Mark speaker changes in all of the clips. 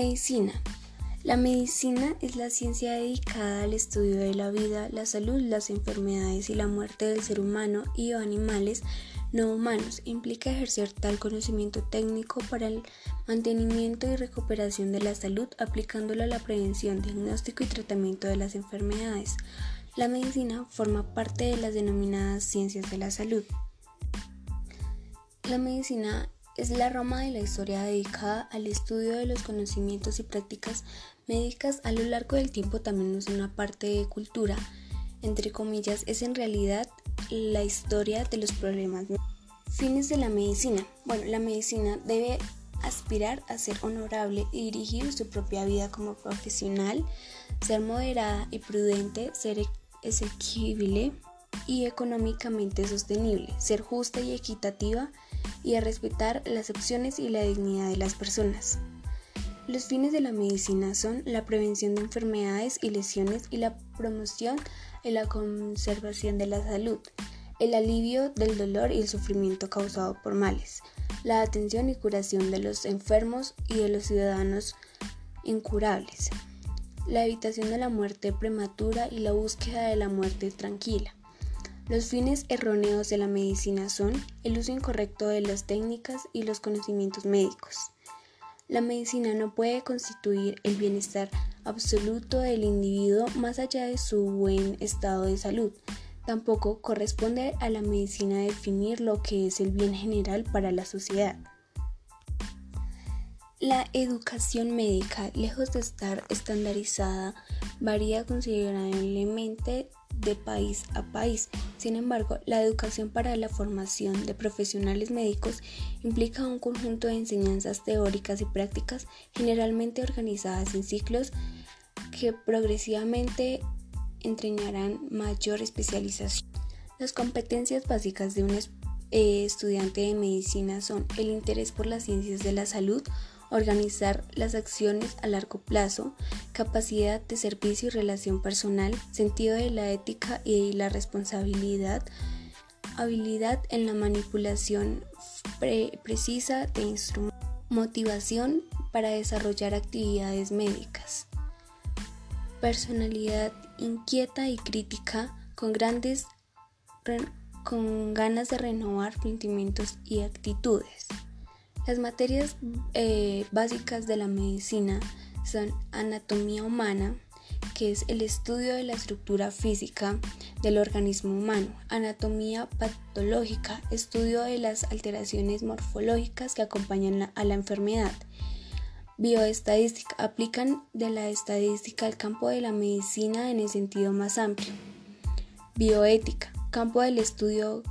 Speaker 1: Medicina. La medicina es la ciencia dedicada al estudio de la vida, la salud, las enfermedades y la muerte del ser humano y o animales no humanos. Implica ejercer tal conocimiento técnico para el mantenimiento y recuperación de la salud, aplicándolo a la prevención, diagnóstico y tratamiento de las enfermedades. La medicina forma parte de las denominadas ciencias de la salud. La medicina es la rama de la historia dedicada al estudio de los conocimientos y prácticas médicas a lo largo del tiempo también es una parte de cultura, entre comillas, es en realidad la historia de los problemas. Fines de la medicina. Bueno, la medicina debe aspirar a ser honorable y dirigir su propia vida como profesional, ser moderada y prudente, ser exequible y económicamente sostenible, ser justa y equitativa, y a respetar las opciones y la dignidad de las personas. Los fines de la medicina son la prevención de enfermedades y lesiones y la promoción y la conservación de la salud, el alivio del dolor y el sufrimiento causado por males, la atención y curación de los enfermos y de los ciudadanos incurables, la evitación de la muerte prematura y la búsqueda de la muerte tranquila, los fines erróneos de la medicina son el uso incorrecto de las técnicas y los conocimientos médicos. La medicina no puede constituir el bienestar absoluto del individuo más allá de su buen estado de salud. Tampoco corresponde a la medicina definir lo que es el bien general para la sociedad. La educación médica, lejos de estar estandarizada, varía considerablemente de país a país. Sin embargo, la educación para la formación de profesionales médicos implica un conjunto de enseñanzas teóricas y prácticas generalmente organizadas en ciclos que progresivamente entrenarán mayor especialización. Las competencias básicas de un eh, estudiante de medicina son el interés por las ciencias de la salud, organizar las acciones a largo plazo, capacidad de servicio y relación personal, sentido de la ética y la responsabilidad, habilidad en la manipulación precisa de instrumentos, motivación para desarrollar actividades médicas, personalidad inquieta y crítica con grandes con ganas de renovar sentimientos y actitudes. Las materias eh, básicas de la medicina son anatomía humana, que es el estudio de la estructura física del organismo humano, anatomía patológica, estudio de las alteraciones morfológicas que acompañan a la enfermedad, bioestadística, aplican de la estadística al campo de la medicina en el sentido más amplio, bioética, campo del estudio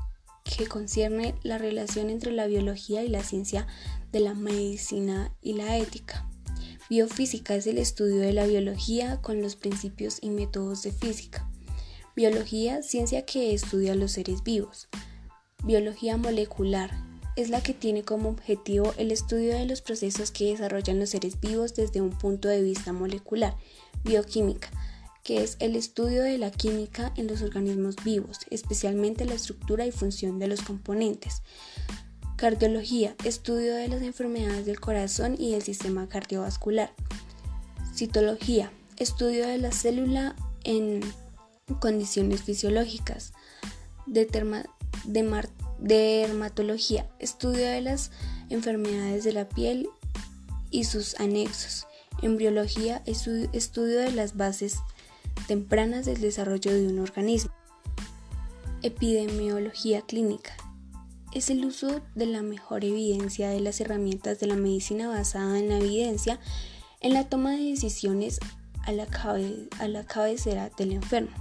Speaker 1: que concierne la relación entre la biología y la ciencia de la medicina y la ética. Biofísica es el estudio de la biología con los principios y métodos de física. Biología, ciencia que estudia los seres vivos. Biología molecular es la que tiene como objetivo el estudio de los procesos que desarrollan los seres vivos desde un punto de vista molecular. Bioquímica que es el estudio de la química en los organismos vivos, especialmente la estructura y función de los componentes. Cardiología, estudio de las enfermedades del corazón y del sistema cardiovascular. Citología, estudio de la célula en condiciones fisiológicas. dermatología, estudio de las enfermedades de la piel y sus anexos. Embriología, estudio de las bases tempranas del desarrollo de un organismo. Epidemiología clínica. Es el uso de la mejor evidencia de las herramientas de la medicina basada en la evidencia en la toma de decisiones a la, a la cabecera del enfermo.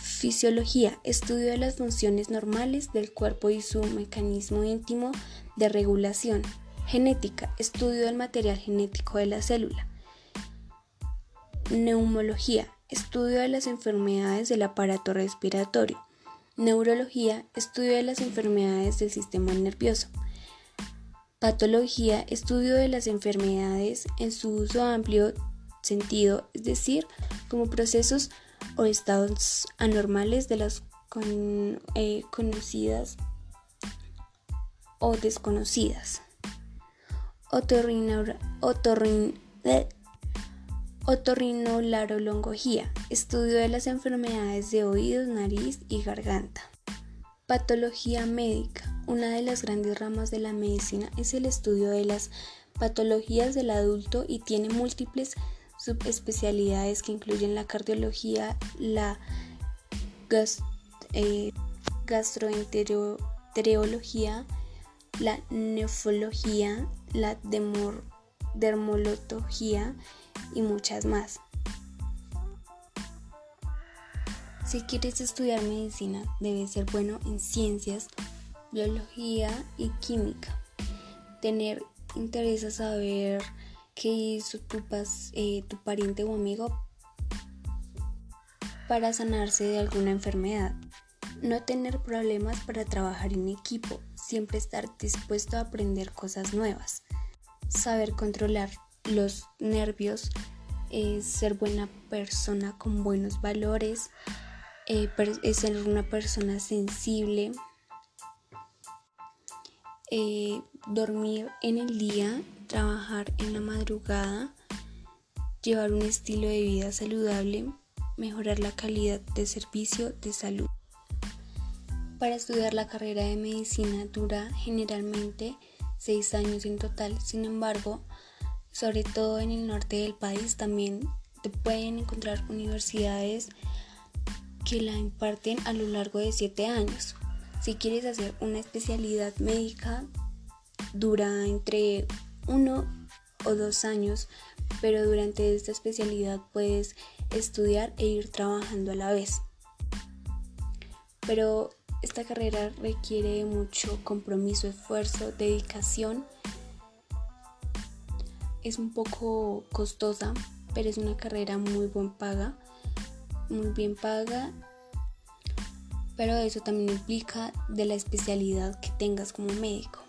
Speaker 1: Fisiología, estudio de las funciones normales del cuerpo y su mecanismo íntimo de regulación. Genética, estudio del material genético de la célula. Neumología, estudio de las enfermedades del aparato respiratorio. Neurología, estudio de las enfermedades del sistema nervioso. Patología, estudio de las enfermedades en su uso amplio sentido, es decir, como procesos o estados anormales de las eh, conocidas o desconocidas. Otorrinolaringología, estudio de las enfermedades de oídos, nariz y garganta. Patología médica. Una de las grandes ramas de la medicina es el estudio de las patologías del adulto y tiene múltiples subespecialidades que incluyen la cardiología, la eh, gastroenterología, la nefrología, la dermología y muchas más. Si quieres estudiar medicina, debes ser bueno en ciencias, biología y química. Tener interés a saber qué hizo tu, eh, tu pariente o amigo para sanarse de alguna enfermedad. No tener problemas para trabajar en equipo, siempre estar dispuesto a aprender cosas nuevas. Saber controlar los nervios, eh, ser buena persona con buenos valores, eh, ser una persona sensible, eh, dormir en el día, trabajar en la madrugada, llevar un estilo de vida saludable, mejorar la calidad de servicio de salud. Para estudiar la carrera de medicina dura generalmente seis años en total, sin embargo, sobre todo en el norte del país también te pueden encontrar universidades que la imparten a lo largo de siete años. Si quieres hacer una especialidad médica, dura entre uno o dos años, pero durante esta especialidad puedes estudiar e ir trabajando a la vez. Pero esta carrera requiere mucho compromiso, esfuerzo, dedicación. Es un poco costosa, pero es una carrera muy buen paga, muy bien paga pero eso también implica de la especialidad que tengas como médico.